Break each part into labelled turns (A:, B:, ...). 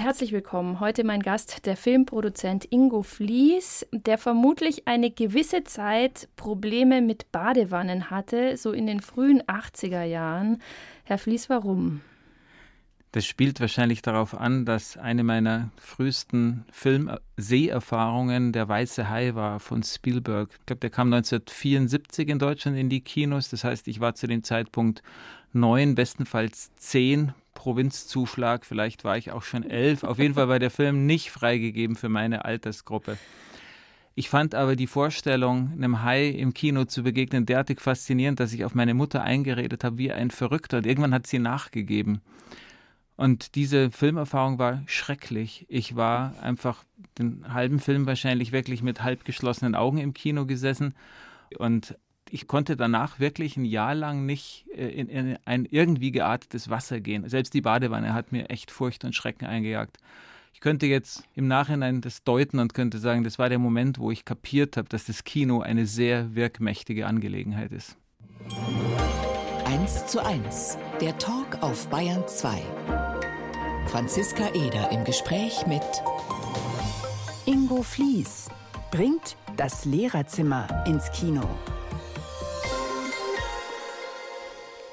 A: Herzlich willkommen. Heute mein Gast, der Filmproduzent Ingo Flies, der vermutlich eine gewisse Zeit Probleme mit Badewannen hatte, so in den frühen 80er Jahren. Herr Flies, warum?
B: Das spielt wahrscheinlich darauf an, dass eine meiner frühesten Filmseherfahrungen der Weiße Hai war von Spielberg. Ich glaube, der kam 1974 in Deutschland in die Kinos. Das heißt, ich war zu dem Zeitpunkt neun, bestenfalls zehn Provinzzuschlag. Vielleicht war ich auch schon elf. Auf jeden Fall war der Film nicht freigegeben für meine Altersgruppe. Ich fand aber die Vorstellung, einem Hai im Kino zu begegnen, derartig faszinierend, dass ich auf meine Mutter eingeredet habe wie ein Verrückter. Und irgendwann hat sie nachgegeben. Und diese Filmerfahrung war schrecklich. Ich war einfach den halben Film wahrscheinlich wirklich mit halb geschlossenen Augen im Kino gesessen. Und ich konnte danach wirklich ein Jahr lang nicht äh, in, in, ein irgendwie geartetes Wasser gehen. Selbst die Badewanne hat mir echt Furcht und Schrecken eingejagt. Ich könnte jetzt im Nachhinein das deuten und könnte sagen, das war der Moment, wo ich kapiert habe, dass das Kino eine sehr wirkmächtige Angelegenheit ist.
C: 1 zu 1, der Talk auf Bayern 2. Franziska Eder im Gespräch mit
D: Ingo Flies bringt das Lehrerzimmer ins Kino.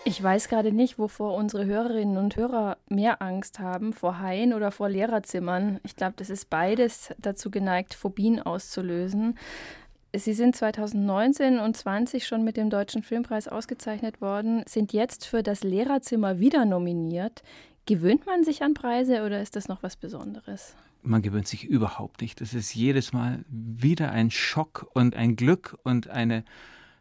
A: Ich weiß gerade nicht, wovor unsere Hörerinnen und Hörer mehr Angst haben, vor Haien oder vor Lehrerzimmern. Ich glaube, das ist beides dazu geneigt, Phobien auszulösen. Sie sind 2019 und 20 schon mit dem Deutschen Filmpreis ausgezeichnet worden, sind jetzt für das Lehrerzimmer wieder nominiert. Gewöhnt man sich an Preise oder ist das noch was Besonderes?
B: Man gewöhnt sich überhaupt nicht. Es ist jedes Mal wieder ein Schock und ein Glück und eine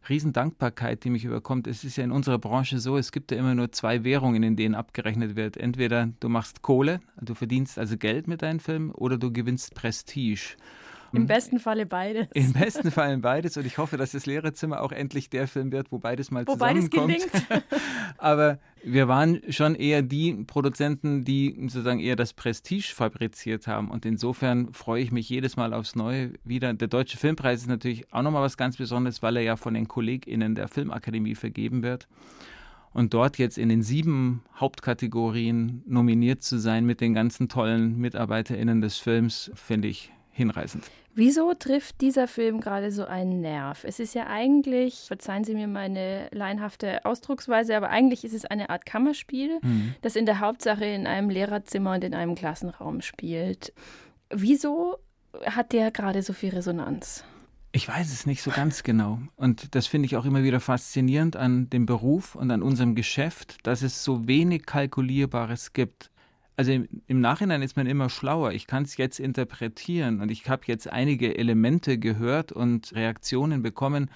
B: Riesendankbarkeit, die mich überkommt. Es ist ja in unserer Branche so, es gibt ja immer nur zwei Währungen, in denen abgerechnet wird. Entweder du machst Kohle, du verdienst also Geld mit deinen Filmen, oder du gewinnst Prestige.
A: Im besten Falle beides.
B: Im besten Falle beides. Und ich hoffe, dass das Lehrerzimmer auch endlich der Film wird, wo beides mal wo zusammenkommt. Beides gelingt. Aber wir waren schon eher die Produzenten, die sozusagen eher das Prestige fabriziert haben. Und insofern freue ich mich jedes Mal aufs Neue wieder. Der Deutsche Filmpreis ist natürlich auch nochmal was ganz Besonderes, weil er ja von den KollegInnen der Filmakademie vergeben wird. Und dort jetzt in den sieben Hauptkategorien nominiert zu sein mit den ganzen tollen MitarbeiterInnen des Films, finde ich hinreißend.
A: Wieso trifft dieser Film gerade so einen Nerv? Es ist ja eigentlich, verzeihen Sie mir meine laienhafte Ausdrucksweise, aber eigentlich ist es eine Art Kammerspiel, mhm. das in der Hauptsache in einem Lehrerzimmer und in einem Klassenraum spielt. Wieso hat der gerade so viel Resonanz?
B: Ich weiß es nicht so ganz genau. Und das finde ich auch immer wieder faszinierend an dem Beruf und an unserem Geschäft, dass es so wenig Kalkulierbares gibt also im, im, Nachhinein ist man immer schlauer. Ich kann es jetzt interpretieren und ich habe jetzt einige Elemente gehört und Reaktionen bekommen,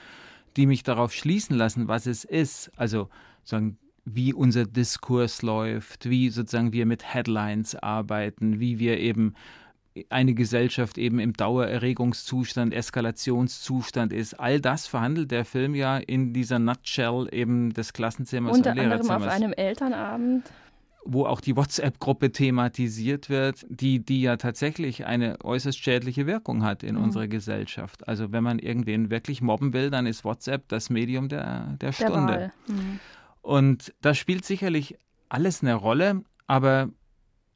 B: die mich darauf schließen lassen, was es ist. Also sagen, wie unser Diskurs läuft, wie sozusagen wir mit Headlines arbeiten, wie wir eben eine Gesellschaft eben im Dauererregungszustand, Eskalationszustand ist. All das verhandelt der Film ja in dieser Nutshell eben des Klassenzimmers
A: Unter
B: und Lehrerzimmers.
A: Unter anderem auf einem Elternabend
B: wo auch die WhatsApp-Gruppe thematisiert wird, die, die ja tatsächlich eine äußerst schädliche Wirkung hat in mhm. unserer Gesellschaft. Also wenn man irgendwen wirklich mobben will, dann ist WhatsApp das Medium der, der Stunde. Der mhm. Und da spielt sicherlich alles eine Rolle, aber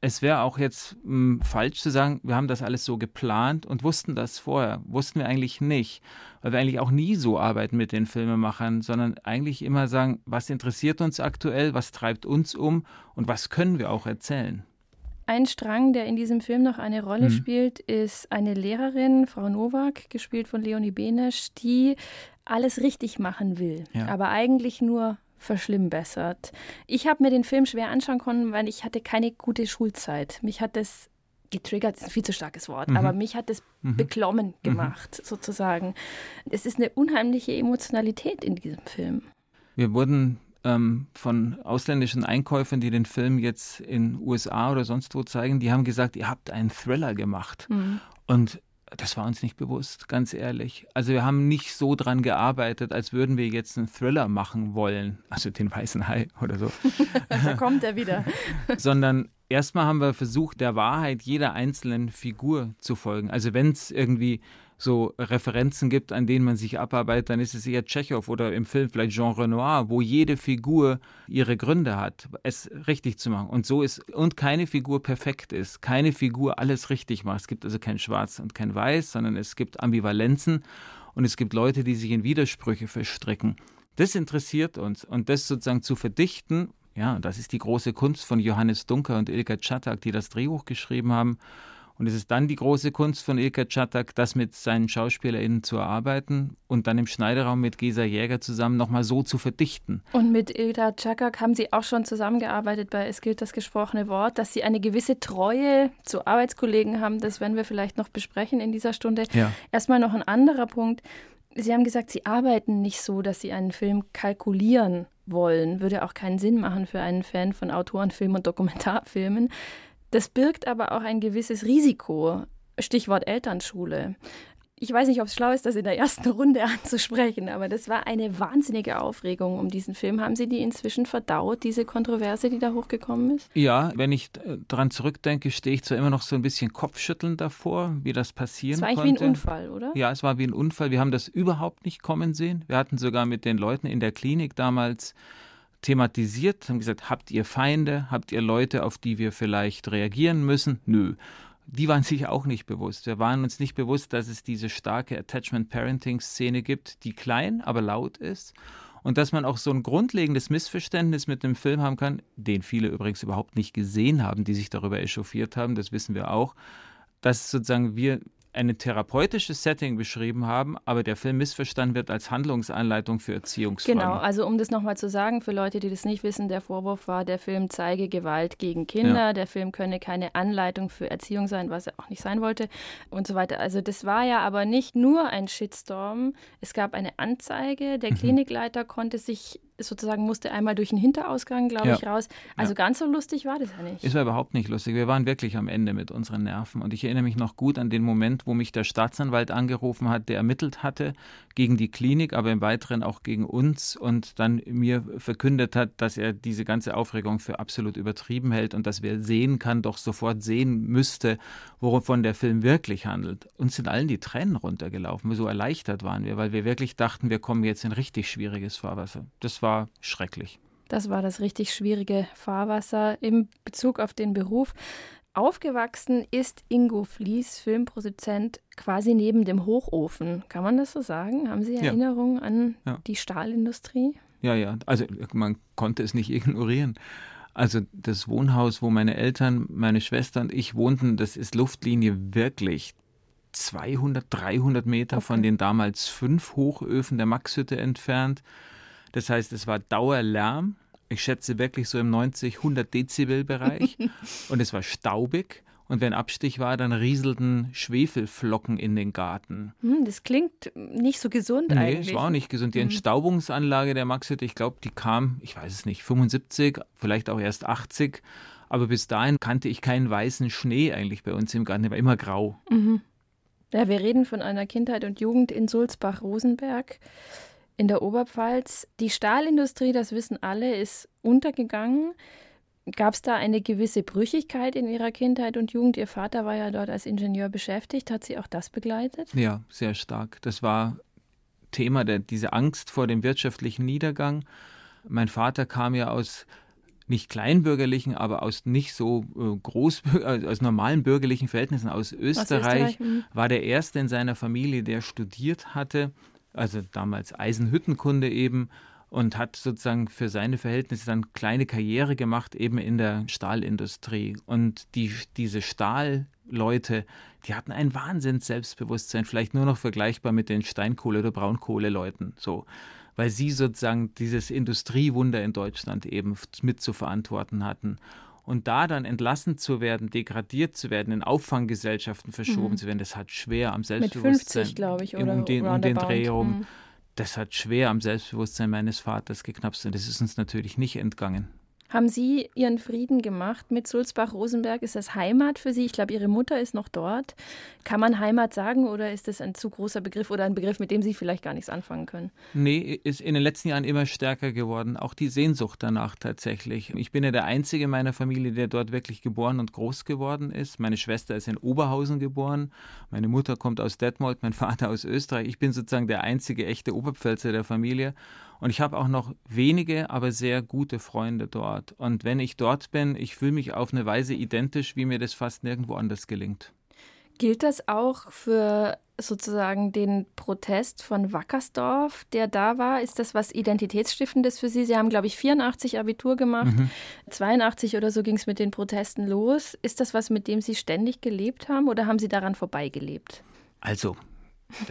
B: es wäre auch jetzt mh, hm, falsch zu sagen, wir haben das alles so geplant und wussten das vorher. Wussten wir eigentlich nicht, weil wir eigentlich auch nie so arbeiten mit den Filmemachern, sondern eigentlich immer sagen, was interessiert uns aktuell, was treibt uns um und was können wir auch erzählen.
A: Ein Strang, der in diesem Film noch eine Rolle mhm. spielt, ist eine Lehrerin, Frau Nowak, gespielt von Leonie Benesch, die alles richtig machen will, ja. aber eigentlich nur verschlimmbessert. Ich habe mir den Film schwer anschauen können, weil ich hatte keine gute Schulzeit. Mich hat das getriggert, ist ein viel zu starkes Wort, mhm. aber mich hat das mhm. beklommen mhm. gemacht, mhm. sozusagen. Es ist eine unheimliche Emotionalität in diesem Film.
B: Wir wurden ähm, von ausländischen Einkäufern, die den Film jetzt in USA oder sonst wo zeigen, die haben gesagt, ihr habt einen Thriller gemacht. Mhm. Und das war uns nicht bewusst, ganz ehrlich. Also wir haben nicht so dran gearbeitet, als würden wir jetzt einen Thriller machen wollen, also den weißen Hai oder so.
A: da kommt er wieder.
B: Sondern erstmal haben wir versucht, der Wahrheit jeder einzelnen Figur zu folgen. Also wenn es irgendwie so Referenzen gibt, an denen man sich abarbeitet, dann ist es eher Tschechow oder im Film vielleicht Jean Renoir, wo jede Figur ihre Gründe hat, es richtig zu machen. Und so ist, und keine Figur perfekt ist, keine Figur alles richtig macht. Es gibt also kein Schwarz und kein Weiß, sondern es gibt Ambivalenzen und es gibt Leute, die sich in Widersprüche verstricken. Das interessiert uns und das sozusagen zu verdichten, ja, das ist die große Kunst von Johannes Dunker und Ilka Czatak, die das Drehbuch geschrieben haben. Und es ist dann die große Kunst von Ilka Czatak, das mit seinen SchauspielerInnen zu erarbeiten und dann im Schneideraum mit Gesa Jäger zusammen nochmal so zu verdichten.
A: Und mit Ilka Czatak haben Sie auch schon zusammengearbeitet bei Es gilt das gesprochene Wort, dass Sie eine gewisse Treue zu Arbeitskollegen haben. Das werden wir vielleicht noch besprechen in dieser Stunde. Ja. Erstmal noch ein anderer Punkt. Sie haben gesagt, Sie arbeiten nicht so, dass Sie einen Film kalkulieren wollen. Würde auch keinen Sinn machen für einen Fan von Autorenfilmen und Dokumentarfilmen. Das birgt aber auch ein gewisses Risiko. Stichwort Elternschule. Ich weiß nicht, ob es schlau ist, das in der ersten Runde anzusprechen, aber das war eine wahnsinnige Aufregung um diesen Film. Haben Sie die inzwischen verdaut, diese Kontroverse, die da hochgekommen ist?
B: Ja, wenn ich äh, daran zurückdenke, stehe ich zwar immer noch so ein bisschen kopfschüttelnd davor, wie das passieren konnte. Es war
A: eigentlich wie ein Unfall, oder?
B: Ja, es war wie ein Unfall. Wir haben das überhaupt nicht kommen sehen. Wir hatten sogar mit den Leuten in der Klinik damals thematisiert, haben gesagt, habt ihr Feinde, habt ihr Leute, auf die wir vielleicht reagieren müssen? Nö. Die waren sich auch nicht bewusst. Wir waren uns nicht bewusst, dass es diese starke Attachment-Parenting-Szene gibt, die klein, aber laut ist. Und dass man auch so ein grundlegendes Missverständnis mit dem Film haben kann, den viele übrigens überhaupt nicht gesehen haben, die sich darüber echauffiert haben, das wissen wir auch, dass sozusagen wir ein therapeutisches Setting beschrieben haben, aber der Film missverstanden wird als Handlungsanleitung für Erziehungsfragen.
A: Genau, also um das nochmal zu sagen, für Leute, die das nicht wissen, der Vorwurf war, der Film zeige Gewalt gegen Kinder, ja. der Film könne keine Anleitung für Erziehung sein, was er auch nicht sein wollte und so weiter. Also das war ja aber nicht nur ein Shitstorm, es gab eine Anzeige, der mhm. Klinikleiter konnte sich sozusagen musste einmal durch den Hinterausgang, glaube ja. ich, raus. Also ja. ganz so lustig war das ja nicht.
B: Es war überhaupt nicht lustig. Wir waren wirklich am Ende mit unseren Nerven. Und ich erinnere mich noch gut an den Moment, wo mich der Staatsanwalt angerufen hat, der ermittelt hatte gegen die Klinik, aber im Weiteren auch gegen uns und dann mir verkündet hat, dass er diese ganze Aufregung für absolut übertrieben hält und dass wer sehen kann, doch sofort sehen müsste, wovon der Film wirklich handelt. Uns sind allen die Tränen runtergelaufen. So erleichtert waren wir, weil wir wirklich dachten, wir kommen jetzt in richtig schwieriges Fahrwasser. Das war schrecklich.
A: Das war das richtig schwierige Fahrwasser im Bezug auf den Beruf. Aufgewachsen ist Ingo Flies, Filmproduzent, quasi neben dem Hochofen. Kann man das so sagen? Haben Sie Erinnerungen ja. an ja. die Stahlindustrie?
B: Ja, ja. Also man konnte es nicht ignorieren. Also das Wohnhaus, wo meine Eltern, meine Schwester und ich wohnten, das ist Luftlinie wirklich 200, 300 Meter okay. von den damals fünf Hochöfen der Maxhütte entfernt. Das heißt, es war Dauerlärm ich schätze wirklich so im 90, 100 Dezibel Bereich und es war staubig. Und wenn Abstich war, dann rieselten Schwefelflocken in den Garten.
A: Hm, das klingt nicht so gesund
B: nee,
A: eigentlich.
B: Nee, es war auch nicht gesund. Die hm. Entstaubungsanlage der Maxhütte, ich glaube, die kam, ich weiß es nicht, 75, vielleicht auch erst 80. Aber bis dahin kannte ich keinen weißen Schnee eigentlich bei uns im Garten. Der war immer grau.
A: Mhm. Ja, wir reden von einer Kindheit und Jugend in Sulzbach-Rosenberg in der Oberpfalz. Die Stahlindustrie, das wissen alle, ist untergegangen. Gab es da eine gewisse Brüchigkeit in Ihrer Kindheit und Jugend? Ihr Vater war ja dort als Ingenieur beschäftigt. Hat Sie auch das begleitet?
B: Ja, sehr stark. Das war Thema, der, diese Angst vor dem wirtschaftlichen Niedergang. Mein Vater kam ja aus nicht kleinbürgerlichen, aber aus nicht so äh, groß, äh, aus normalen bürgerlichen Verhältnissen aus Österreich, Österreich hm. war der erste in seiner Familie, der studiert hatte also damals Eisenhüttenkunde eben, und hat sozusagen für seine Verhältnisse dann kleine Karriere gemacht, eben in der Stahlindustrie. Und die, diese Stahlleute, die hatten ein Wahnsinns Selbstbewusstsein, vielleicht nur noch vergleichbar mit den Steinkohle- oder Braunkohleleuten, so. Weil sie sozusagen dieses Industriewunder in Deutschland eben mit zu verantworten hatten. Und da dann entlassen zu werden, degradiert zu werden, in Auffanggesellschaften verschoben mhm. zu werden, das hat schwer am Selbstbewusstsein. Mit 50,
A: glaube ich, oder
B: um den, um den Dreh herum. Mhm. Das hat schwer am Selbstbewusstsein meines Vaters geknapst und das ist uns natürlich nicht entgangen.
A: Haben Sie Ihren Frieden gemacht mit Sulzbach-Rosenberg? Ist das Heimat für Sie? Ich glaube, Ihre Mutter ist noch dort. Kann man Heimat sagen oder ist das ein zu großer Begriff oder ein Begriff, mit dem Sie vielleicht gar nichts anfangen können?
B: Nee, ist in den letzten Jahren immer stärker geworden. Auch die Sehnsucht danach tatsächlich. Ich bin ja der Einzige in meiner Familie, der dort wirklich geboren und groß geworden ist. Meine Schwester ist in Oberhausen geboren. Meine Mutter kommt aus Detmold, mein Vater aus Österreich. Ich bin sozusagen der einzige echte Oberpfälzer der Familie. Und ich habe auch noch wenige, aber sehr gute Freunde dort. Und wenn ich dort bin, ich fühle mich auf eine Weise identisch, wie mir das fast nirgendwo anders gelingt.
A: Gilt das auch für sozusagen den Protest von Wackersdorf, der da war? Ist das was Identitätsstiftendes für Sie? Sie haben, glaube ich, 84 Abitur gemacht. Mhm. 82 oder so ging es mit den Protesten los. Ist das was, mit dem Sie ständig gelebt haben oder haben Sie daran vorbeigelebt?
B: Also,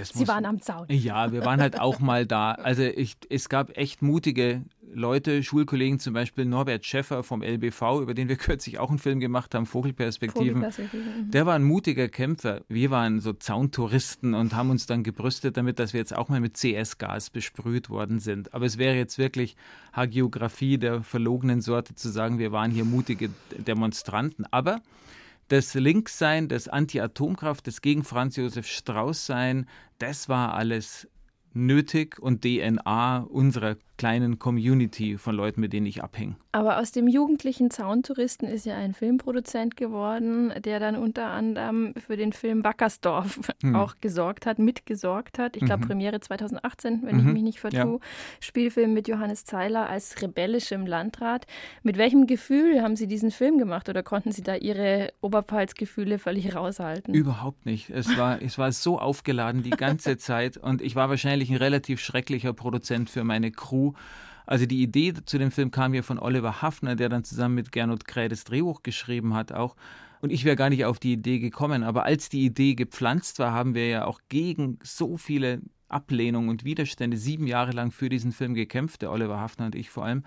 A: Sie waren am Zaun.
B: Ja, wir waren halt auch mal da. Also ich, es gab echt mutige Leute, Schulkollegen, zum Beispiel Norbert Schäffer vom LBV, über den wir kürzlich auch einen Film gemacht haben, Vogelperspektiven. Vogelperspektiven. Mhm. Der war ein mutiger Kämpfer. Wir waren so Zauntouristen und haben uns dann gebrüstet damit, dass wir jetzt auch mal mit CS-Gas besprüht worden sind. Aber es wäre jetzt wirklich Hagiografie der verlogenen Sorte zu sagen, wir waren hier mutige Demonstranten. Aber das Linkssein, das Anti-Atomkraft, das gegen Franz Josef Strauß sein, das war alles nötig und DNA unserer kleinen Community von Leuten, mit denen ich abhänge.
A: Aber aus dem jugendlichen Zauntouristen ist ja ein Filmproduzent geworden, der dann unter anderem für den Film Wackersdorf hm. auch gesorgt hat, mitgesorgt hat. Ich glaube, mhm. Premiere 2018, wenn mhm. ich mich nicht vertue. Ja. Spielfilm mit Johannes Zeiler als rebellischem Landrat. Mit welchem Gefühl haben Sie diesen Film gemacht oder konnten Sie da Ihre Oberpfalz-Gefühle völlig raushalten?
B: Überhaupt nicht. Es war, es war so aufgeladen die ganze Zeit und ich war wahrscheinlich ein relativ schrecklicher Produzent für meine Crew also die Idee zu dem Film kam ja von Oliver Hafner, der dann zusammen mit Gernot Kräh das Drehbuch geschrieben hat auch. Und ich wäre gar nicht auf die Idee gekommen. Aber als die Idee gepflanzt war, haben wir ja auch gegen so viele Ablehnungen und Widerstände sieben Jahre lang für diesen Film gekämpft, der Oliver Hafner und ich vor allem.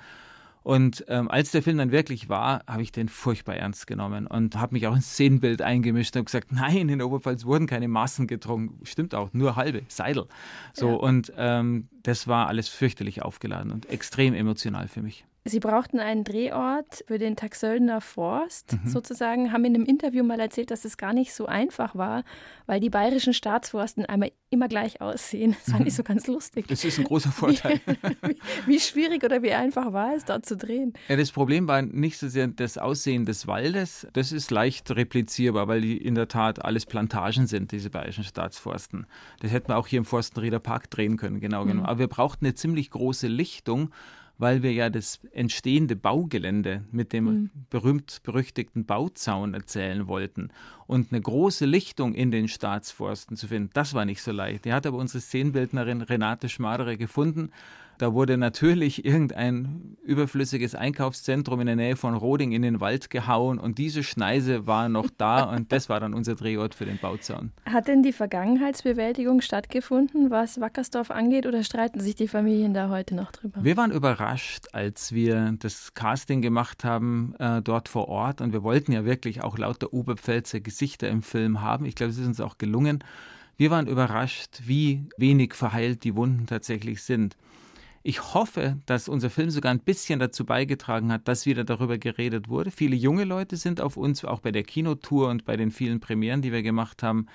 B: Und ähm, als der Film dann wirklich war, habe ich den furchtbar ernst genommen und habe mich auch ins Szenenbild eingemischt und gesagt, nein, in Oberpfalz wurden keine Massen getrunken. Stimmt auch, nur halbe, Seidel. So, ja. und ähm, das war alles fürchterlich aufgeladen und extrem emotional für mich.
A: Sie brauchten einen Drehort für den Taxöldner Forst mhm. sozusagen, haben in einem Interview mal erzählt, dass es gar nicht so einfach war, weil die bayerischen Staatsforsten einmal immer gleich aussehen. Das fand mhm. ich so ganz lustig.
B: Das ist ein großer Vorteil.
A: wie, wie, schwierig oder wie einfach war es, dort zu drehen?
B: Ja, das Problem war nicht so sehr das Aussehen des Waldes. Das ist leicht replizierbar, weil die in der Tat alles Plantagen sind, diese bayerischen Staatsforsten. Das hätten wir auch hier im Forstenrieder Park drehen können, genau mhm. genommen. Aber wir brauchten eine ziemlich große Lichtung weil wir ja das entstehende Baugelände mit dem mhm. berühmt-berüchtigten Bauzaun erzählen wollten. Und eine große Lichtung in den Staatsforsten zu finden, das war nicht so leicht. Die hat aber unsere Szenenbildnerin Renate Schmadere gefunden da wurde natürlich irgendein überflüssiges Einkaufszentrum in der Nähe von Roding in den Wald gehauen und diese Schneise war noch da und das war dann unser Drehort für den Bauzaun.
A: Hat denn die Vergangenheitsbewältigung stattgefunden, was Wackersdorf angeht, oder streiten sich die Familien da heute noch drüber?
B: Wir waren überrascht, als wir das Casting gemacht haben äh, dort vor Ort und wir wollten ja wirklich auch lauter Oberpfälzer Gesichter im Film haben. Ich glaube, es ist uns auch gelungen. Wir waren überrascht, wie wenig verheilt die Wunden tatsächlich sind. Ich hoffe, dass unser Film sogar ein bisschen dazu beigetragen hat, dass wieder darüber geredet wurde. Viele junge Leute sind auf uns, auch bei der Kinotour und bei den vielen Premieren, die wir gemacht haben,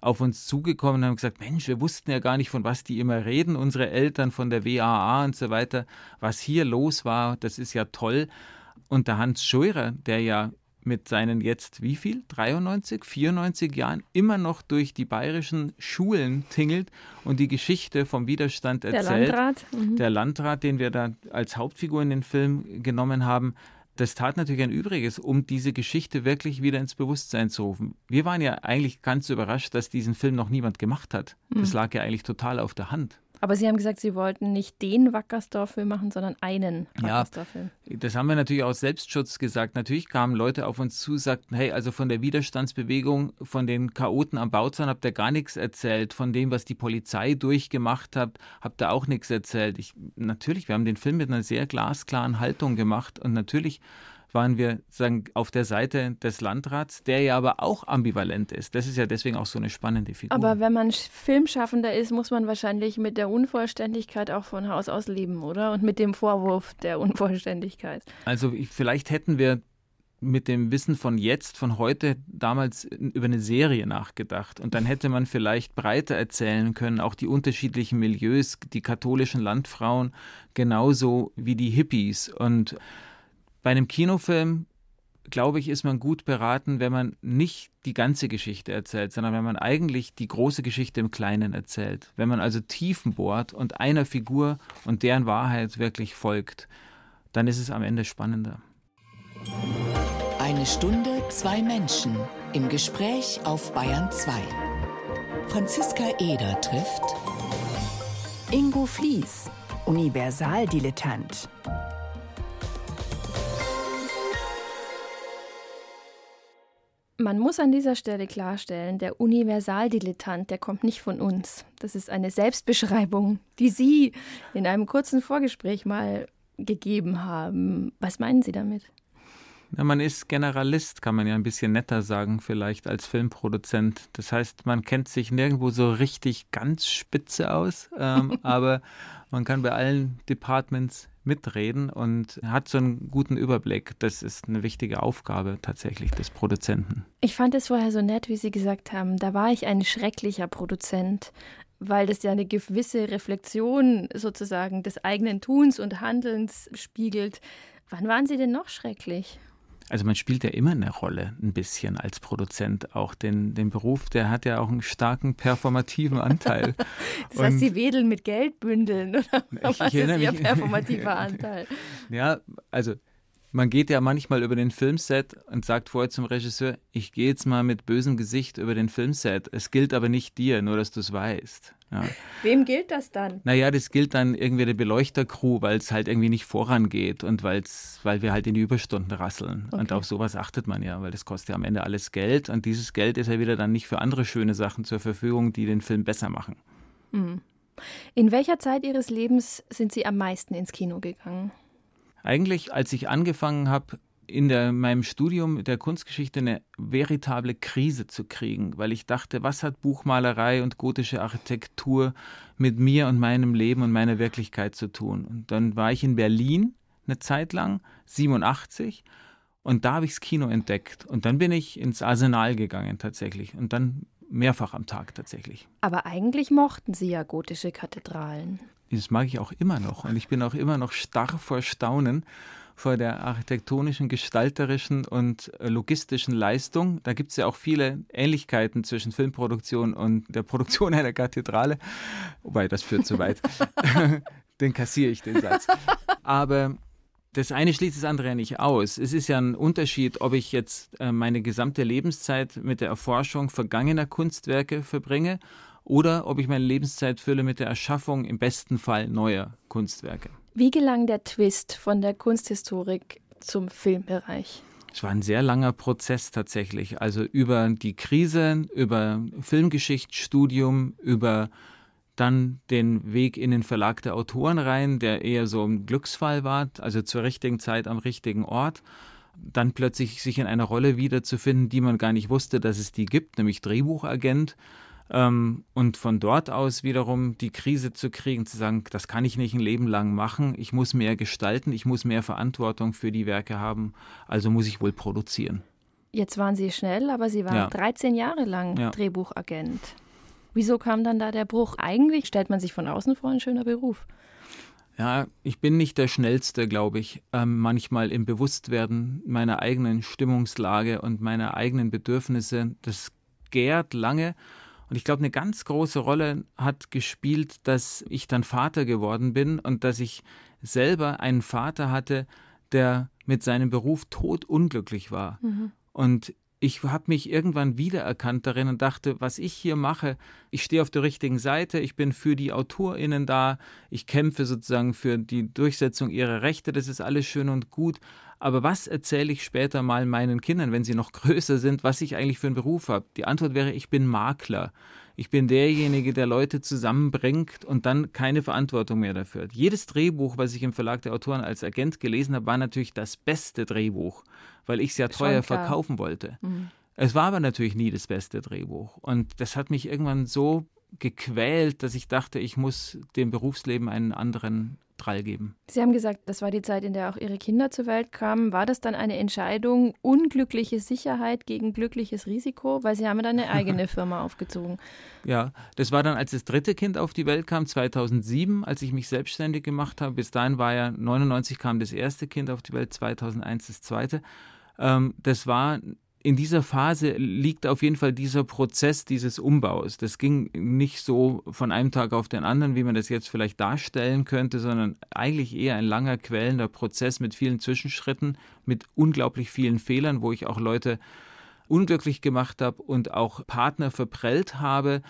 B: auf uns zugekommen und haben gesagt, Mensch, wir wussten ja gar nicht, von was die immer reden, unsere Eltern von der WAA und so weiter. Was hier los war, das ist ja toll. Und der Hans Scheurer, der ja mit seinen jetzt wie viel? 93, 94 Jahren immer noch durch die bayerischen Schulen tingelt und die Geschichte vom Widerstand erzählt.
A: Der Landrat.
B: Mhm. Der Landrat, den wir da als Hauptfigur in den Film genommen haben, das tat natürlich ein Übriges, um diese Geschichte wirklich wieder ins Bewusstsein zu rufen. Wir waren ja eigentlich ganz überrascht, dass diesen Film noch niemand gemacht hat. Das mhm. lag ja eigentlich total auf der Hand.
A: Aber Sie haben gesagt, Sie wollten nicht den Wackersdorf-Film machen, sondern einen Wackersdorf-Film.
B: Ja, das haben wir natürlich aus Selbstschutz gesagt. Natürlich kamen Leute auf uns zu, sagten, hey, also von der Widerstandsbewegung, von den Chaoten am Bauzaun habt ihr gar nichts erzählt. Von dem, was die Polizei durchgemacht hat, habt ihr auch nichts erzählt. Ich, natürlich, wir haben den Film mit einer sehr glasklaren Haltung gemacht und natürlich waren wir sagen, auf der Seite des Landrats, der ja aber auch ambivalent ist. Das ist ja deswegen auch so eine spannende Figur.
A: Aber wenn man Filmschaffender ist, muss man wahrscheinlich mit der Unvollständigkeit auch von Haus aus leben, oder? Und mit dem Vorwurf der Unvollständigkeit.
B: Also vielleicht hätten wir mit dem Wissen von jetzt, von heute, damals über eine Serie nachgedacht. Und dann hätte man vielleicht breiter erzählen können, auch die unterschiedlichen Milieus, die katholischen Landfrauen, genauso wie die Hippies. Und bei einem Kinofilm, glaube ich, ist man gut beraten, wenn man nicht die ganze Geschichte erzählt, sondern wenn man eigentlich die große Geschichte im Kleinen erzählt. Wenn man also Tiefen bohrt und einer Figur und deren Wahrheit wirklich folgt, dann ist es am Ende spannender.
C: Eine Stunde, zwei Menschen im Gespräch auf Bayern 2. Franziska Eder trifft
D: Ingo Flies, Universaldilettant.
A: Man muss an dieser Stelle klarstellen, der Universaldilettant, der kommt nicht von uns. Das ist eine Selbstbeschreibung, die Sie in einem kurzen Vorgespräch mal gegeben haben. Was meinen Sie damit?
B: Ja, man ist Generalist, kann man ja ein bisschen netter sagen, vielleicht als Filmproduzent. Das heißt, man kennt sich nirgendwo so richtig ganz spitze aus, ähm, aber man kann bei allen Departments mitreden und hat so einen guten Überblick. Das ist eine wichtige Aufgabe tatsächlich des Produzenten.
A: Ich fand es vorher so nett, wie Sie gesagt haben, da war ich ein schrecklicher Produzent, weil das ja eine gewisse Reflexion sozusagen des eigenen Tuns und Handelns spiegelt. Wann waren Sie denn noch schrecklich?
B: Also man spielt ja immer eine Rolle, ein bisschen als Produzent. Auch den, den Beruf, der hat ja auch einen starken performativen Anteil.
A: das heißt, Sie wedeln mit Geldbündeln, oder? Was ist Ihr performativer Anteil?
B: Ja, also man geht ja manchmal über den Filmset und sagt vorher zum Regisseur, ich gehe jetzt mal mit bösem Gesicht über den Filmset. Es gilt aber nicht dir, nur dass du es weißt. Ja.
A: Wem gilt das dann?
B: Naja, das gilt dann irgendwie der Beleuchtercrew, weil es halt irgendwie nicht vorangeht und weil's, weil wir halt in die Überstunden rasseln. Okay. Und auf sowas achtet man ja, weil das kostet ja am Ende alles Geld und dieses Geld ist ja wieder dann nicht für andere schöne Sachen zur Verfügung, die den Film besser machen.
A: Mhm. In welcher Zeit Ihres Lebens sind Sie am meisten ins Kino gegangen?
B: Eigentlich, als ich angefangen habe, in der, meinem Studium der Kunstgeschichte eine veritable Krise zu kriegen, weil ich dachte, was hat Buchmalerei und gotische Architektur mit mir und meinem Leben und meiner Wirklichkeit zu tun? Und dann war ich in Berlin eine Zeit lang, 87, und da habe ich das Kino entdeckt. Und dann bin ich ins Arsenal gegangen tatsächlich. Und dann mehrfach am Tag tatsächlich.
A: Aber eigentlich mochten Sie ja gotische Kathedralen.
B: Das mag ich auch immer noch. Und ich bin auch immer noch starr vor Staunen vor der architektonischen, gestalterischen und äh, logistischen Leistung. Da gibt es ja auch viele Ähnlichkeiten zwischen Filmproduktion und der Produktion einer Kathedrale. Wobei, das führt zu weit. den kassiere ich, den Satz. Aber das eine schließt das andere ja nicht aus. Es ist ja ein Unterschied, ob ich jetzt äh, meine gesamte Lebenszeit mit der Erforschung vergangener Kunstwerke verbringe oder ob ich meine Lebenszeit fülle mit der Erschaffung im besten Fall neuer Kunstwerke.
A: Wie gelang der Twist von der Kunsthistorik zum Filmbereich?
B: Es war ein sehr langer Prozess tatsächlich. Also über die Krise, über Filmgeschichtsstudium, über dann den Weg in den Verlag der Autoren rein, der eher so ein Glücksfall war, also zur richtigen Zeit am richtigen Ort. Dann plötzlich sich in einer Rolle wiederzufinden, die man gar nicht wusste, dass es die gibt, nämlich Drehbuchagent. Ähm, und von dort aus wiederum die Krise zu kriegen, zu sagen, das kann ich nicht ein Leben lang machen, ich muss mehr gestalten, ich muss mehr Verantwortung für die Werke haben, also muss ich wohl produzieren.
A: Jetzt waren Sie schnell, aber Sie waren ja. 13 Jahre lang ja. Drehbuchagent. Wieso kam dann da der Bruch? Eigentlich stellt man sich von außen vor, ein schöner Beruf.
B: Ja, ich bin nicht der Schnellste, glaube ich. Ähm, manchmal im Bewusstwerden meiner eigenen Stimmungslage und meiner eigenen Bedürfnisse. Das gärt lange und ich glaube, eine ganz große Rolle hat gespielt, dass ich dann Vater geworden bin und dass ich selber einen Vater hatte, der mit seinem Beruf todunglücklich war. Mhm. Und ich habe mich irgendwann wiedererkannt darin und dachte, was ich hier mache, ich stehe auf der richtigen Seite, ich bin für die AutorInnen da, ich kämpfe sozusagen für die Durchsetzung ihrer Rechte, das ist alles schön und gut, Aber was erzähle ich später mal meinen Kindern, wenn sie noch größer sind, was ich eigentlich für einen Beruf habe? Die Antwort wäre, ich bin Makler. Ich bin derjenige, der Leute zusammenbringt und dann keine Verantwortung mehr dafür hat. Jedes Drehbuch, was ich im Verlag der Autoren als Agent gelesen habe, war natürlich das beste Drehbuch, weil ich es ja teuer verkaufen wollte. Mhm. Es war aber natürlich nie das beste Drehbuch. Und das hat mich irgendwann so gequält, dass ich dachte, ich muss dem Berufsleben einen anderen Drall geben.
A: Sie haben gesagt, das war die Zeit, in der auch Ihre Kinder zur Welt kamen. War das dann eine Entscheidung, unglückliche Sicherheit gegen glückliches Risiko? Weil Sie haben dann eine eigene Firma aufgezogen.
B: Ja, das war dann, als das dritte Kind auf die Welt kam, 2007, als ich mich selbstständig gemacht habe. Bis dahin war ja 99 kam das erste Kind auf die Welt, 2001 das zweite. Ähm, das war in dieser Phase liegt auf jeden Fall dieser Prozess dieses Umbaus. Das ging nicht so von einem Tag auf den anderen, wie man das jetzt vielleicht darstellen könnte, sondern eigentlich eher ein langer, quälender Prozess mit vielen Zwischenschritten, mit unglaublich vielen Fehlern, wo ich auch Leute unglücklich gemacht habe und auch Partner verprellt habe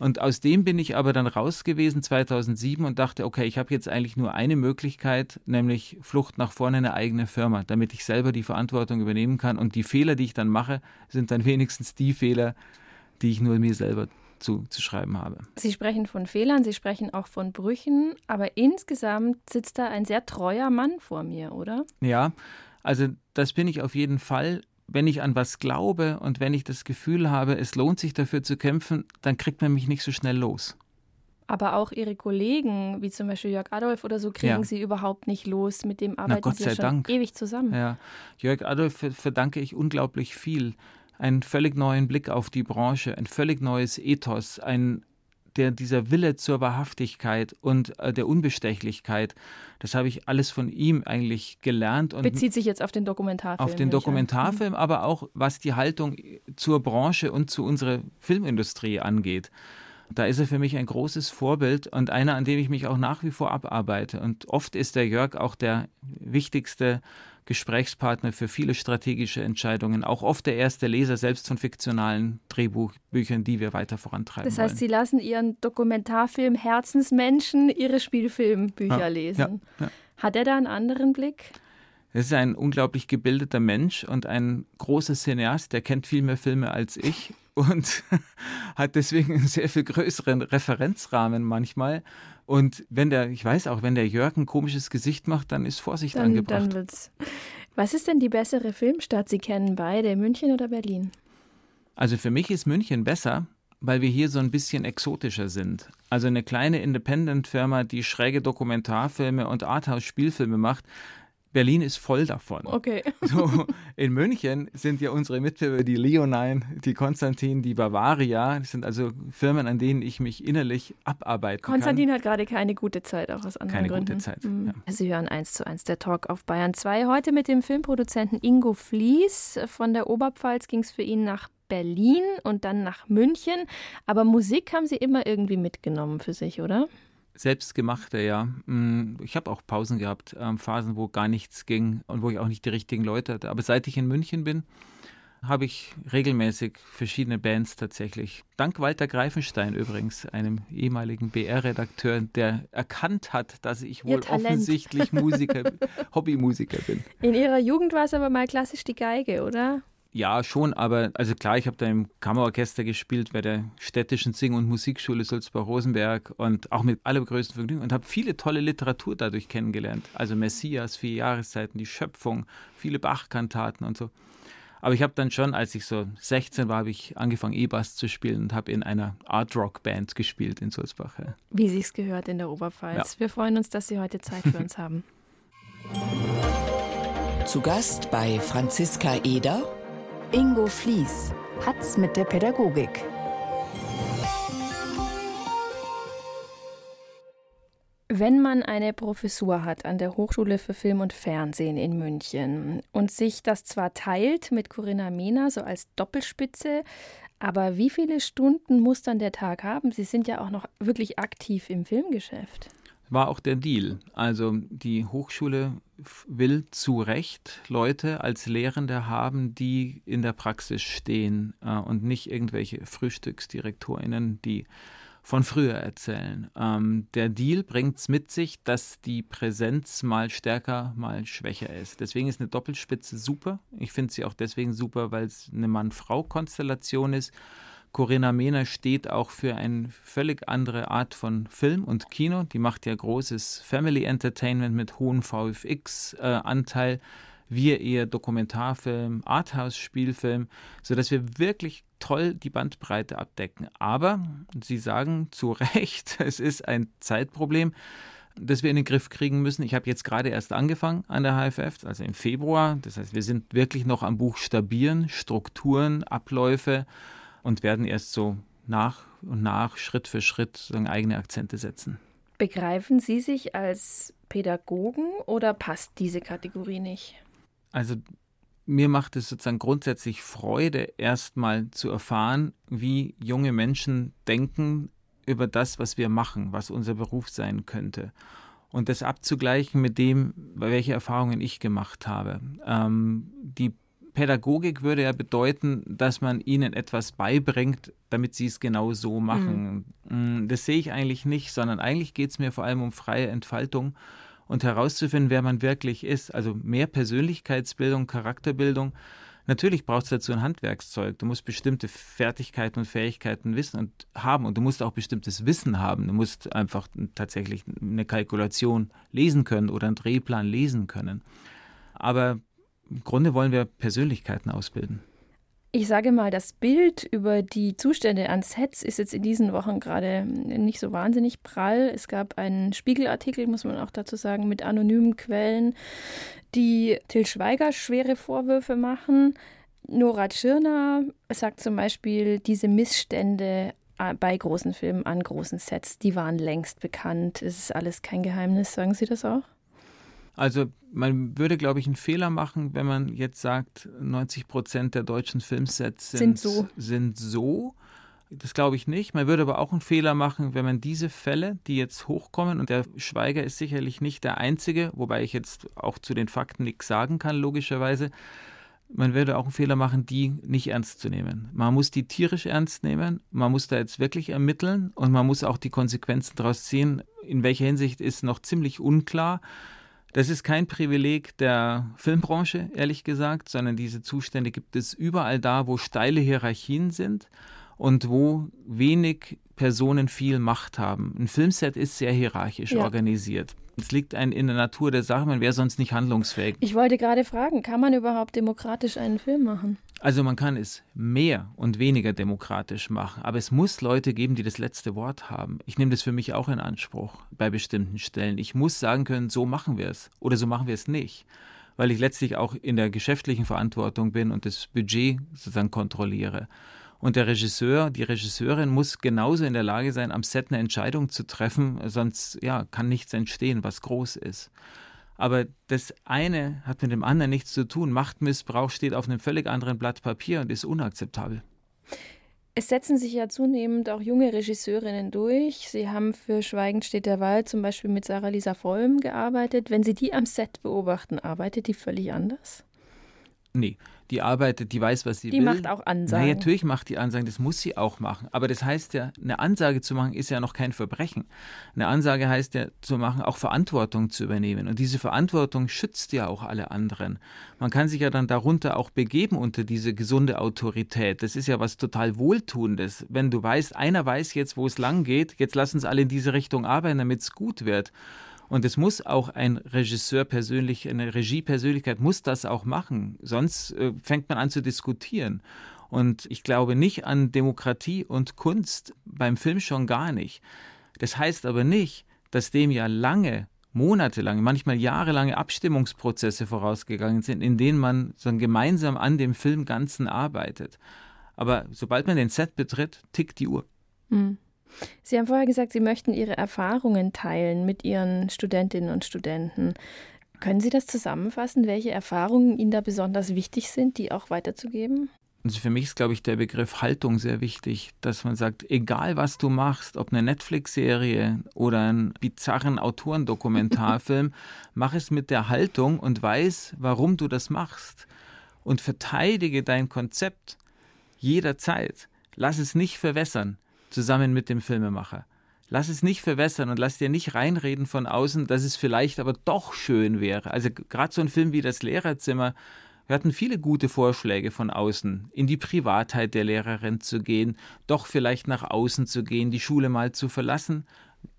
B: und aus dem bin ich aber dann raus gewesen 2007 und dachte, okay, ich habe jetzt eigentlich nur eine Möglichkeit, nämlich Flucht nach vorne eine eigene Firma, damit ich selber die Verantwortung übernehmen kann. Und die Fehler, die ich dann mache, sind dann wenigstens die Fehler, die ich nur mir selber zu, zu schreiben habe.
A: Sie sprechen von Fehlern, Sie sprechen auch von Brüchen, aber insgesamt sitzt da ein sehr treuer Mann vor mir, oder?
B: Ja, also das bin ich auf jeden Fall wenn ich an was glaube und wenn ich das Gefühl habe, es lohnt sich dafür zu kämpfen, dann kriegt man mich nicht so schnell los.
A: Aber auch Ihre Kollegen, wie zum Beispiel Jörg Adolf oder so, kriegen ja. Sie überhaupt nicht los. Mit dem arbeiten Na, Sie sei schon Dank. ewig zusammen.
B: Ja. Jörg Adolf verdanke ich unglaublich viel. Einen völlig neuen Blick auf die Branche, ein völlig neues Ethos, ein der, dieser Wille zur Wahrhaftigkeit und äh, der Unbestechlichkeit, das habe ich alles von ihm eigentlich gelernt. Und
A: Bezieht sich jetzt auf den Dokumentarfilm.
B: Auf den Dokumentarfilm, aber auch was die Haltung zur Branche und zu unserer Filmindustrie angeht. Da ist er für mich ein großes Vorbild und einer, an dem ich mich auch nach wie vor abarbeite. Und oft ist der Jörg auch der wichtigste Gesprächspartner für viele strategische Entscheidungen, auch oft der erste Leser selbst von fiktionalen Drehbuchbüchern, die wir weiter vorantreiben.
A: Das heißt,
B: wollen.
A: Sie lassen Ihren Dokumentarfilm Herzensmenschen Ihre Spielfilmbücher ja, lesen. Ja, ja. Hat er da einen anderen Blick?
B: Er ist ein unglaublich gebildeter Mensch und ein großer Cineast, der kennt viel mehr Filme als ich und hat deswegen einen sehr viel größeren Referenzrahmen manchmal. Und wenn der, ich weiß auch, wenn der Jörg ein komisches Gesicht macht, dann ist Vorsicht dann, angebracht. Dann wird's.
A: Was ist denn die bessere Filmstadt? Sie kennen beide, München oder Berlin?
B: Also für mich ist München besser, weil wir hier so ein bisschen exotischer sind. Also eine kleine Independent-Firma, die schräge Dokumentarfilme und Arthouse-Spielfilme macht, Berlin ist voll davon.
A: Okay.
B: So, in München sind ja unsere Mitbewerber die Leonine, die Konstantin, die Bavaria. Das sind also Firmen, an denen ich mich innerlich abarbeiten
A: Konstantin
B: kann.
A: hat gerade keine gute Zeit, auch aus anderen
B: keine
A: Gründen.
B: Keine gute Zeit, mhm.
A: ja. Sie hören eins zu eins der Talk auf Bayern 2. Heute mit dem Filmproduzenten Ingo Flies. Von der Oberpfalz ging es für ihn nach Berlin und dann nach München. Aber Musik haben Sie immer irgendwie mitgenommen für sich, oder?
B: Selbstgemachte, ja. Mm, ich habe auch Pausen gehabt, ähm, Phasen, wo gar nichts ging und wo ich auch nicht die richtigen Leute hatte. Aber seit ich in München bin, habe ich regelmäßig verschiedene Bands tatsächlich. Dank Walter Greifenstein übrigens, einem ehemaligen BR-Redakteur, der erkannt hat, dass ich wohl offensichtlich Musiker, Hobbymusiker bin.
A: In Ihrer Jugend war es aber mal klassisch die Geige, oder?
B: Ja, schon, aber also klar, ich habe da im Kammerorchester gespielt bei der städtischen Sing- und Musikschule Sulzbach-Rosenberg und auch mit allergrößten Vergnügen und habe viele tolle Literatur dadurch kennengelernt. Also Messias, vier Jahreszeiten, die Schöpfung, viele Bach-Kantaten und so. Aber ich habe dann schon, als ich so 16 war, habe ich angefangen E-Bass zu spielen und habe in einer Art-Rock-Band gespielt in Sulzbach. Ja.
A: Wie sich's gehört in der Oberpfalz. Ja. Wir freuen uns, dass Sie heute Zeit für uns haben.
C: Zu Gast bei Franziska Eder
D: Ingo Flies hat's mit der Pädagogik.
A: Wenn man eine Professur hat an der Hochschule für Film und Fernsehen in München und sich das zwar teilt mit Corinna Mehner so als Doppelspitze, aber wie viele Stunden muss dann der Tag haben? Sie sind ja auch noch wirklich aktiv im Filmgeschäft
B: war auch der Deal. Also die Hochschule will zu Recht Leute als Lehrende haben, die in der Praxis stehen äh, und nicht irgendwelche Frühstücksdirektorinnen, die von früher erzählen. Ähm, der Deal bringt es mit sich, dass die Präsenz mal stärker, mal schwächer ist. Deswegen ist eine Doppelspitze super. Ich finde sie auch deswegen super, weil es eine Mann-Frau-Konstellation ist. Corinna Mehner steht auch für eine völlig andere Art von Film und Kino. Die macht ja großes Family Entertainment mit hohem VFX-Anteil. Äh, wir eher Dokumentarfilm, Arthouse-Spielfilm, sodass wir wirklich toll die Bandbreite abdecken. Aber Sie sagen zu Recht, es ist ein Zeitproblem das wir in den Griff kriegen müssen. Ich habe jetzt gerade erst angefangen an der HFF, also im Februar. Das heißt, wir sind wirklich noch am Buchstabieren, Strukturen, Abläufe und werden erst so nach und nach, Schritt für Schritt eigene Akzente setzen.
A: Begreifen Sie sich als Pädagogen oder passt diese Kategorie nicht?
B: Also mir macht es sozusagen grundsätzlich Freude, erstmal zu erfahren, wie junge Menschen denken über das, was wir machen, was unser Beruf sein könnte. Und das abzugleichen mit dem, welche Erfahrungen ich gemacht habe. Ähm, die Pädagogik würde ja bedeuten, dass man ihnen etwas beibringt, damit sie es genau so machen. Mhm. Das sehe ich eigentlich nicht, sondern eigentlich geht es mir vor allem um freie Entfaltung und herauszufinden, wer man wirklich ist. Also mehr Persönlichkeitsbildung, Charakterbildung. Natürlich braucht es dazu ein Handwerkszeug. Du musst bestimmte Fertigkeiten und Fähigkeiten wissen und haben und du musst auch bestimmtes Wissen haben. Du musst einfach tatsächlich eine Kalkulation lesen können oder einen Drehplan lesen können. Aber im Grunde wollen wir Persönlichkeiten ausbilden.
A: Ich sage mal, das Bild über die Zustände an Sets ist jetzt in diesen Wochen gerade nicht so wahnsinnig prall. Es gab einen Spiegelartikel, muss man auch dazu sagen, mit anonymen Quellen, die Till Schweiger schwere Vorwürfe machen. Nora Tschirner sagt zum Beispiel, diese Missstände bei großen Filmen an großen Sets, die waren längst bekannt. Es ist alles kein Geheimnis. Sagen Sie das auch?
B: Also man würde, glaube ich, einen Fehler machen, wenn man jetzt sagt, 90 Prozent der deutschen Filmsets sind,
A: sind so.
B: Sind so. Das glaube ich nicht. Man würde aber auch einen Fehler machen, wenn man diese Fälle, die jetzt hochkommen, und der Schweiger ist sicherlich nicht der Einzige, wobei ich jetzt auch zu den Fakten nichts sagen kann, logischerweise. Man würde auch einen Fehler machen, die nicht ernst zu nehmen. Man muss die tierisch ernst nehmen, man muss da jetzt wirklich ermitteln und man muss auch die Konsequenzen daraus ziehen. In welcher Hinsicht ist noch ziemlich unklar. Das ist kein Privileg der Filmbranche, ehrlich gesagt, sondern diese Zustände gibt es überall da, wo steile Hierarchien sind und wo wenig Personen viel Macht haben. Ein Filmset ist sehr hierarchisch ja. organisiert. Es liegt ein in der Natur der Sache, man wäre sonst nicht handlungsfähig.
A: Ich wollte gerade fragen, kann man überhaupt demokratisch einen Film machen?
B: Also man kann es mehr und weniger demokratisch machen, aber es muss Leute geben, die das letzte Wort haben. Ich nehme das für mich auch in Anspruch bei bestimmten Stellen. Ich muss sagen können, so machen wir es oder so machen wir es nicht, weil ich letztlich auch in der geschäftlichen Verantwortung bin und das Budget sozusagen kontrolliere. Und der Regisseur, die Regisseurin muss genauso in der Lage sein, am Set eine Entscheidung zu treffen, sonst ja, kann nichts entstehen, was groß ist. Aber das eine hat mit dem anderen nichts zu tun. Machtmissbrauch steht auf einem völlig anderen Blatt Papier und ist unakzeptabel.
A: Es setzen sich ja zunehmend auch junge Regisseurinnen durch. Sie haben für Schweigend steht der Wald zum Beispiel mit Sarah Lisa Vollm gearbeitet. Wenn Sie die am Set beobachten, arbeitet die völlig anders?
B: Nee, die arbeitet, die weiß, was sie
A: die
B: will.
A: Die macht auch Ansagen.
B: Na, natürlich macht die Ansagen, das muss sie auch machen. Aber das heißt ja, eine Ansage zu machen, ist ja noch kein Verbrechen. Eine Ansage heißt ja zu machen, auch Verantwortung zu übernehmen. Und diese Verantwortung schützt ja auch alle anderen. Man kann sich ja dann darunter auch begeben unter diese gesunde Autorität. Das ist ja was total Wohltuendes. Wenn du weißt, einer weiß jetzt, wo es lang geht, jetzt lass uns alle in diese Richtung arbeiten, damit es gut wird. Und es muss auch ein Regisseur persönlich, eine Regiepersönlichkeit muss das auch machen. Sonst äh, fängt man an zu diskutieren. Und ich glaube nicht an Demokratie und Kunst, beim Film schon gar nicht. Das heißt aber nicht, dass dem ja lange, monatelange, manchmal jahrelange Abstimmungsprozesse vorausgegangen sind, in denen man so gemeinsam an dem Film Ganzen arbeitet. Aber sobald man den Set betritt, tickt die Uhr. Mhm.
A: Sie haben vorher gesagt, Sie möchten Ihre Erfahrungen teilen mit Ihren Studentinnen und Studenten. Können Sie das zusammenfassen, welche Erfahrungen Ihnen da besonders wichtig sind, die auch weiterzugeben?
B: Also für mich ist, glaube ich, der Begriff Haltung sehr wichtig, dass man sagt, egal was du machst, ob eine Netflix-Serie oder einen bizarren Autorendokumentarfilm, mach es mit der Haltung und weiß, warum du das machst. Und verteidige dein Konzept jederzeit. Lass es nicht verwässern. Zusammen mit dem Filmemacher. Lass es nicht verwässern und lass dir nicht reinreden von außen, dass es vielleicht aber doch schön wäre. Also gerade so ein Film wie Das Lehrerzimmer, wir hatten viele gute Vorschläge von außen, in die Privatheit der Lehrerin zu gehen, doch vielleicht nach außen zu gehen, die Schule mal zu verlassen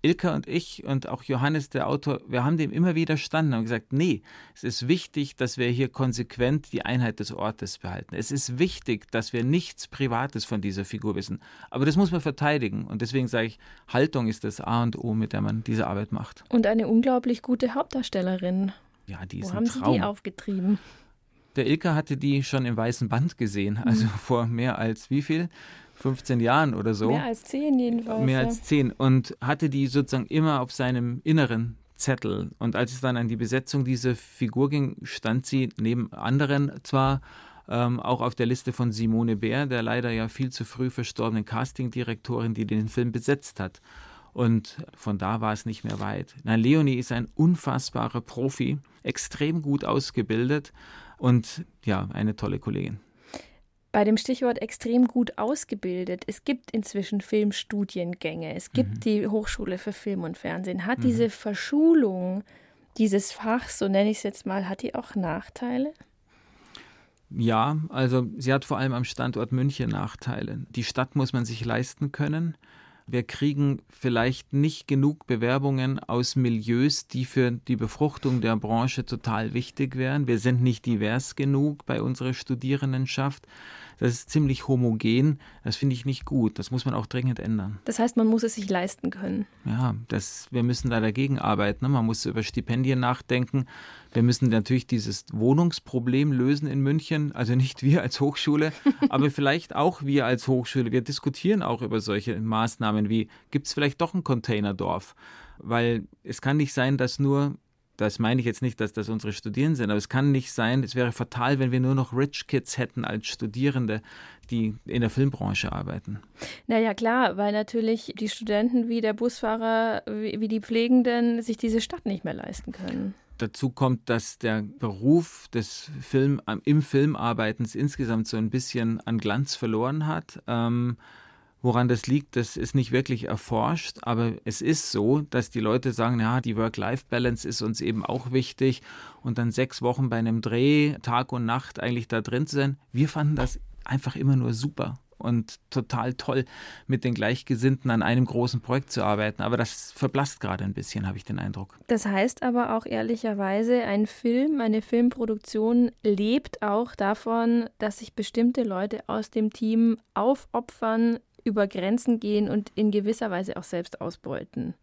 B: Ilka und ich und auch Johannes, der Autor, wir haben dem immer widerstanden und gesagt, nee, es ist wichtig, dass wir hier konsequent die Einheit des Ortes behalten. Es ist wichtig, dass wir nichts Privates von dieser Figur wissen. Aber das muss man verteidigen. Und deswegen sage ich, Haltung ist das A und O, mit der man diese Arbeit macht.
A: Und eine unglaublich gute Hauptdarstellerin.
B: Ja, die ist
A: Wo haben
B: Traum.
A: Sie die aufgetrieben?
B: Der Ilka hatte die schon im weißen Band gesehen, also mhm. vor mehr als wie viel? 15 Jahren oder so.
A: Mehr als 10 jedenfalls.
B: Mehr als 10 und hatte die sozusagen immer auf seinem inneren Zettel. Und als es dann an die Besetzung dieser Figur ging, stand sie neben anderen zwar ähm, auch auf der Liste von Simone Bär, der leider ja viel zu früh verstorbenen Castingdirektorin, die den Film besetzt hat. Und von da war es nicht mehr weit. Na, Leonie ist ein unfassbarer Profi, extrem gut ausgebildet und ja, eine tolle Kollegin
A: bei dem Stichwort extrem gut ausgebildet. Es gibt inzwischen Filmstudiengänge. Es gibt mhm. die Hochschule für Film und Fernsehen. Hat mhm. diese Verschulung dieses Fachs, so nenne ich es jetzt mal, hat die auch Nachteile?
B: Ja, also sie hat vor allem am Standort München Nachteile. Die Stadt muss man sich leisten können. Wir kriegen vielleicht nicht genug Bewerbungen aus Milieus, die für die Befruchtung der Branche total wichtig wären. Wir sind nicht divers genug bei unserer Studierendenschaft. Das ist ziemlich homogen. Das finde ich nicht gut. Das muss man auch dringend ändern.
A: Das heißt, man muss es sich leisten können.
B: Ja, das, wir müssen da dagegen arbeiten. Ne? Man muss über Stipendien nachdenken. Wir müssen natürlich dieses Wohnungsproblem lösen in München. Also nicht wir als Hochschule, aber vielleicht auch wir als Hochschule. Wir diskutieren auch über solche Maßnahmen wie, gibt es vielleicht doch ein Containerdorf? Weil es kann nicht sein, dass nur das meine ich jetzt nicht, dass das unsere Studierenden sind, aber es kann nicht sein, es wäre fatal, wenn wir nur noch Rich Kids hätten als Studierende, die in der Filmbranche arbeiten.
A: Naja, klar, weil natürlich die Studenten wie der Busfahrer, wie die Pflegenden sich diese Stadt nicht mehr leisten können.
B: Dazu kommt, dass der Beruf des Film, im Filmarbeitens insgesamt so ein bisschen an Glanz verloren hat. Ähm, Woran das liegt, das ist nicht wirklich erforscht, aber es ist so, dass die Leute sagen, ja, die Work-Life-Balance ist uns eben auch wichtig und dann sechs Wochen bei einem Dreh, Tag und Nacht eigentlich da drin zu sein. Wir fanden das einfach immer nur super und total toll, mit den Gleichgesinnten an einem großen Projekt zu arbeiten. Aber das verblasst gerade ein bisschen, habe ich den Eindruck.
A: Das heißt aber auch ehrlicherweise, ein Film, eine Filmproduktion lebt auch davon, dass sich bestimmte Leute aus dem Team aufopfern, über Grenzen gehen und in gewisser Weise auch selbst ausbeuten.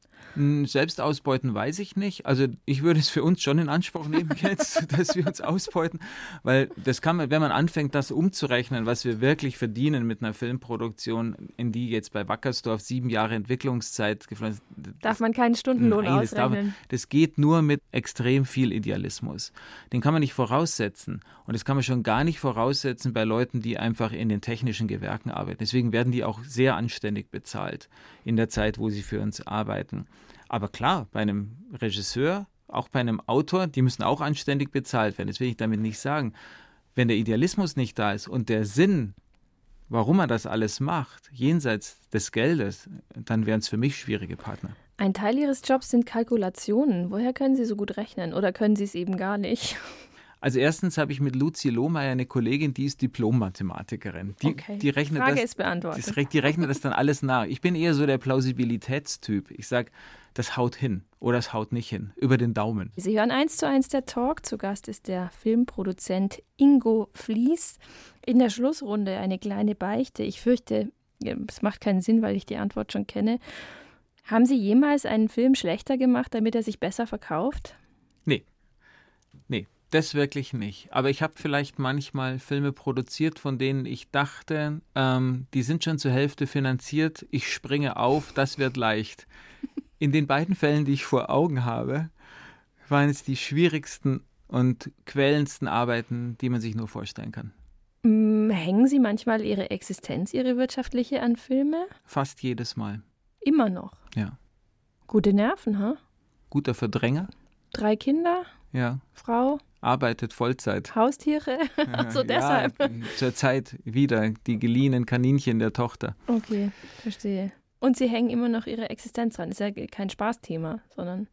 B: Selbst ausbeuten weiß ich nicht. Also ich würde es für uns schon in Anspruch nehmen jetzt, dass wir uns ausbeuten, weil das kann man, wenn man anfängt, das umzurechnen, was wir wirklich verdienen mit einer Filmproduktion, in die jetzt bei Wackersdorf sieben Jahre Entwicklungszeit geflossen
A: Darf man keinen Stundenlohn nein, ausrechnen?
B: Das, das geht nur mit extrem viel Idealismus. Den kann man nicht voraussetzen. Und das kann man schon gar nicht voraussetzen bei Leuten, die einfach in den technischen Gewerken arbeiten. Deswegen werden die auch sehr anständig bezahlt in der Zeit, wo sie für uns arbeiten. Aber klar, bei einem Regisseur, auch bei einem Autor, die müssen auch anständig bezahlt werden. Das will ich damit nicht sagen. Wenn der Idealismus nicht da ist und der Sinn, warum er das alles macht, jenseits des Geldes, dann wären es für mich schwierige Partner.
A: Ein Teil Ihres Jobs sind Kalkulationen. Woher können Sie so gut rechnen oder können Sie es eben gar nicht?
B: Also erstens habe ich mit Luzi Lohmeier eine Kollegin, die ist Diplom-Mathematikerin. Die,
A: okay.
B: die rechnet
A: Frage
B: das,
A: ist beantwortet.
B: Die, die rechnet das dann alles nach. Ich bin eher so der Plausibilitätstyp. Ich sage, das haut hin oder es haut nicht hin, über den Daumen.
A: Sie hören eins zu eins der Talk. Zu Gast ist der Filmproduzent Ingo Fließ. In der Schlussrunde eine kleine Beichte. Ich fürchte, es macht keinen Sinn, weil ich die Antwort schon kenne. Haben Sie jemals einen Film schlechter gemacht, damit er sich besser verkauft?
B: Nee. Das wirklich nicht. Aber ich habe vielleicht manchmal Filme produziert, von denen ich dachte, ähm, die sind schon zur Hälfte finanziert, ich springe auf, das wird leicht. In den beiden Fällen, die ich vor Augen habe, waren es die schwierigsten und quälendsten Arbeiten, die man sich nur vorstellen kann.
A: Mm, hängen Sie manchmal Ihre Existenz, Ihre wirtschaftliche an Filme?
B: Fast jedes Mal.
A: Immer noch?
B: Ja.
A: Gute Nerven, ha? Huh?
B: Guter Verdränger.
A: Drei Kinder?
B: Ja.
A: Frau?
B: Arbeitet Vollzeit.
A: Haustiere? also deshalb. Ja,
B: zurzeit wieder die geliehenen Kaninchen der Tochter.
A: Okay, verstehe. Und sie hängen immer noch ihre Existenz dran. Ist ja kein Spaßthema, sondern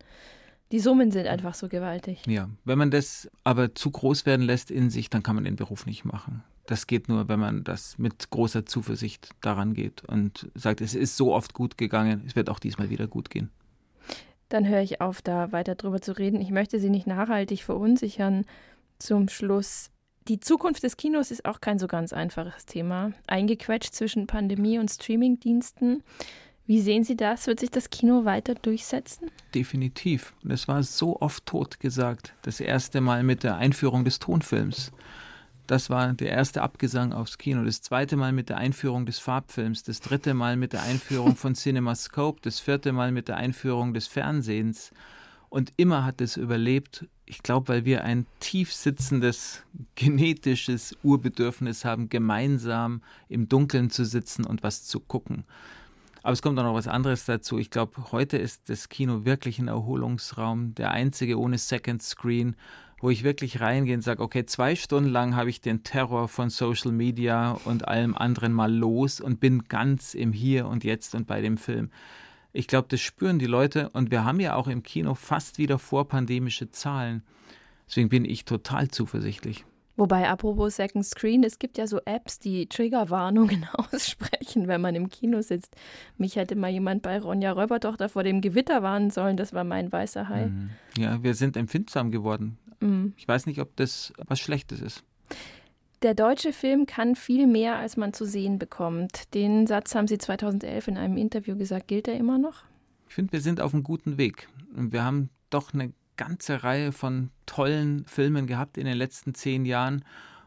A: die Summen sind einfach so gewaltig.
B: Ja, wenn man das aber zu groß werden lässt in sich, dann kann man den Beruf nicht machen. Das geht nur, wenn man das mit großer Zuversicht daran geht und sagt, es ist so oft gut gegangen, es wird auch diesmal wieder gut gehen.
A: Dann höre ich auf, da weiter drüber zu reden. Ich möchte Sie nicht nachhaltig verunsichern. Zum Schluss. Die Zukunft des Kinos ist auch kein so ganz einfaches Thema. Eingequetscht zwischen Pandemie und Streamingdiensten. Wie sehen Sie das? Wird sich das Kino weiter durchsetzen?
B: Definitiv. Und es war so oft tot gesagt. Das erste Mal mit der Einführung des Tonfilms. Das war der erste Abgesang aufs Kino. Das zweite Mal mit der Einführung des Farbfilms. Das dritte Mal mit der Einführung von CinemaScope. Das vierte Mal mit der Einführung des Fernsehens. Und immer hat es überlebt. Ich glaube, weil wir ein tief sitzendes genetisches Urbedürfnis haben, gemeinsam im Dunkeln zu sitzen und was zu gucken. Aber es kommt auch noch was anderes dazu. Ich glaube, heute ist das Kino wirklich ein Erholungsraum, der einzige ohne Second Screen, wo ich wirklich reingehe und sage, okay, zwei Stunden lang habe ich den Terror von Social Media und allem anderen mal los und bin ganz im Hier und Jetzt und bei dem Film. Ich glaube, das spüren die Leute und wir haben ja auch im Kino fast wieder vorpandemische Zahlen. Deswegen bin ich total zuversichtlich.
A: Wobei, apropos Second Screen, es gibt ja so Apps, die Triggerwarnungen aussprechen, wenn man im Kino sitzt. Mich hätte mal jemand bei Ronja Räubertochter vor dem Gewitter warnen sollen, das war mein weißer Hai. Mhm.
B: Ja, wir sind empfindsam geworden. Mhm. Ich weiß nicht, ob das was Schlechtes ist.
A: Der deutsche Film kann viel mehr, als man zu sehen bekommt. Den Satz haben Sie 2011 in einem Interview gesagt. Gilt er immer noch?
B: Ich finde, wir sind auf einem guten Weg. Wir haben doch eine ganze Reihe von tollen Filmen gehabt in den letzten zehn Jahren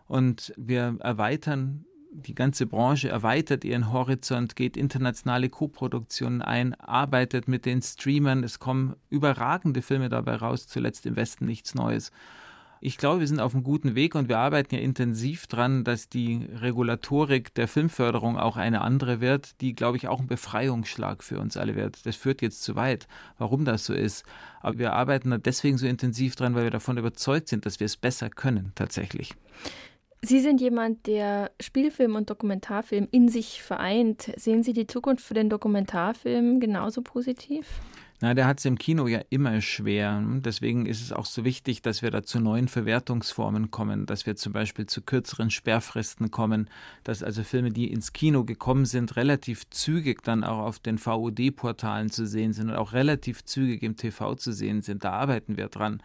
B: und wir erweitern die ganze Branche erweitert ihren Horizont, geht internationale Koproduktionen ein, arbeitet mit den Streamern. Es kommen überragende Filme dabei raus, zuletzt im Westen nichts Neues. Ich glaube, wir sind auf einem guten Weg und wir arbeiten ja intensiv dran, dass die Regulatorik der Filmförderung auch eine andere wird, die, glaube ich, auch ein Befreiungsschlag für uns alle wird. Das führt jetzt zu weit, warum das so ist. Aber wir arbeiten da deswegen so intensiv dran, weil wir davon überzeugt sind, dass wir es besser können, tatsächlich.
A: Sie sind jemand, der Spielfilm und Dokumentarfilm in sich vereint. Sehen Sie die Zukunft für den Dokumentarfilm genauso positiv?
B: Na, der hat es im Kino ja immer schwer. Deswegen ist es auch so wichtig, dass wir da zu neuen Verwertungsformen kommen, dass wir zum Beispiel zu kürzeren Sperrfristen kommen, dass also Filme, die ins Kino gekommen sind, relativ zügig dann auch auf den VOD-Portalen zu sehen sind und auch relativ zügig im TV zu sehen sind. Da arbeiten wir dran.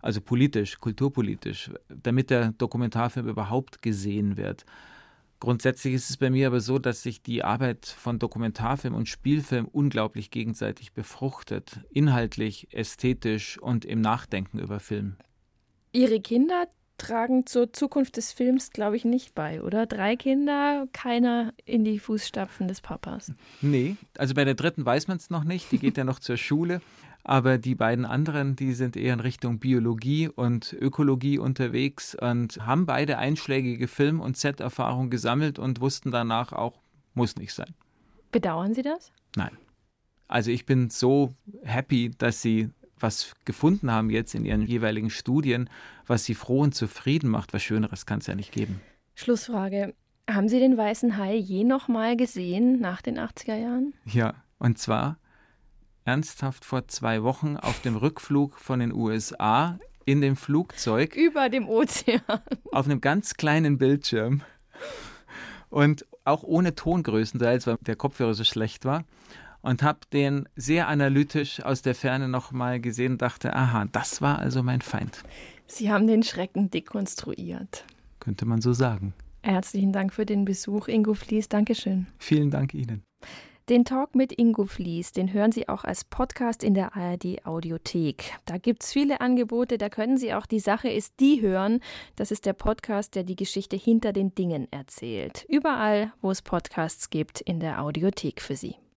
B: Also politisch, kulturpolitisch, damit der Dokumentarfilm überhaupt gesehen wird. Grundsätzlich ist es bei mir aber so, dass sich die Arbeit von Dokumentarfilm und Spielfilm unglaublich gegenseitig befruchtet, inhaltlich, ästhetisch und im Nachdenken über Film.
A: Ihre Kinder tragen zur Zukunft des Films, glaube ich, nicht bei, oder? Drei Kinder, keiner in die Fußstapfen des Papas.
B: Nee, also bei der dritten weiß man es noch nicht, die geht ja noch zur Schule. Aber die beiden anderen, die sind eher in Richtung Biologie und Ökologie unterwegs und haben beide einschlägige Film- und Set-Erfahrung gesammelt und wussten danach auch, muss nicht sein.
A: Bedauern Sie das?
B: Nein. Also ich bin so happy, dass sie was gefunden haben jetzt in ihren jeweiligen Studien, was sie froh und zufrieden macht. Was Schöneres kann es ja nicht geben.
A: Schlussfrage. Haben Sie den weißen Hai je noch mal gesehen nach den 80er Jahren?
B: Ja, und zwar ernsthaft vor zwei Wochen auf dem Rückflug von den USA in dem Flugzeug.
A: Über dem Ozean.
B: Auf einem ganz kleinen Bildschirm. Und auch ohne Tongrößenteils, weil der Kopfhörer so schlecht war. Und habe den sehr analytisch aus der Ferne nochmal gesehen und dachte, aha, das war also mein Feind.
A: Sie haben den Schrecken dekonstruiert.
B: Könnte man so sagen.
A: Herzlichen Dank für den Besuch, Ingo Fließ. Dankeschön.
B: Vielen Dank Ihnen.
A: Den Talk mit Ingo Fließ, den hören Sie auch als Podcast in der ARD Audiothek. Da gibt es viele Angebote, da können Sie auch Die Sache ist die hören. Das ist der Podcast, der die Geschichte hinter den Dingen erzählt. Überall, wo es Podcasts gibt, in der Audiothek für Sie.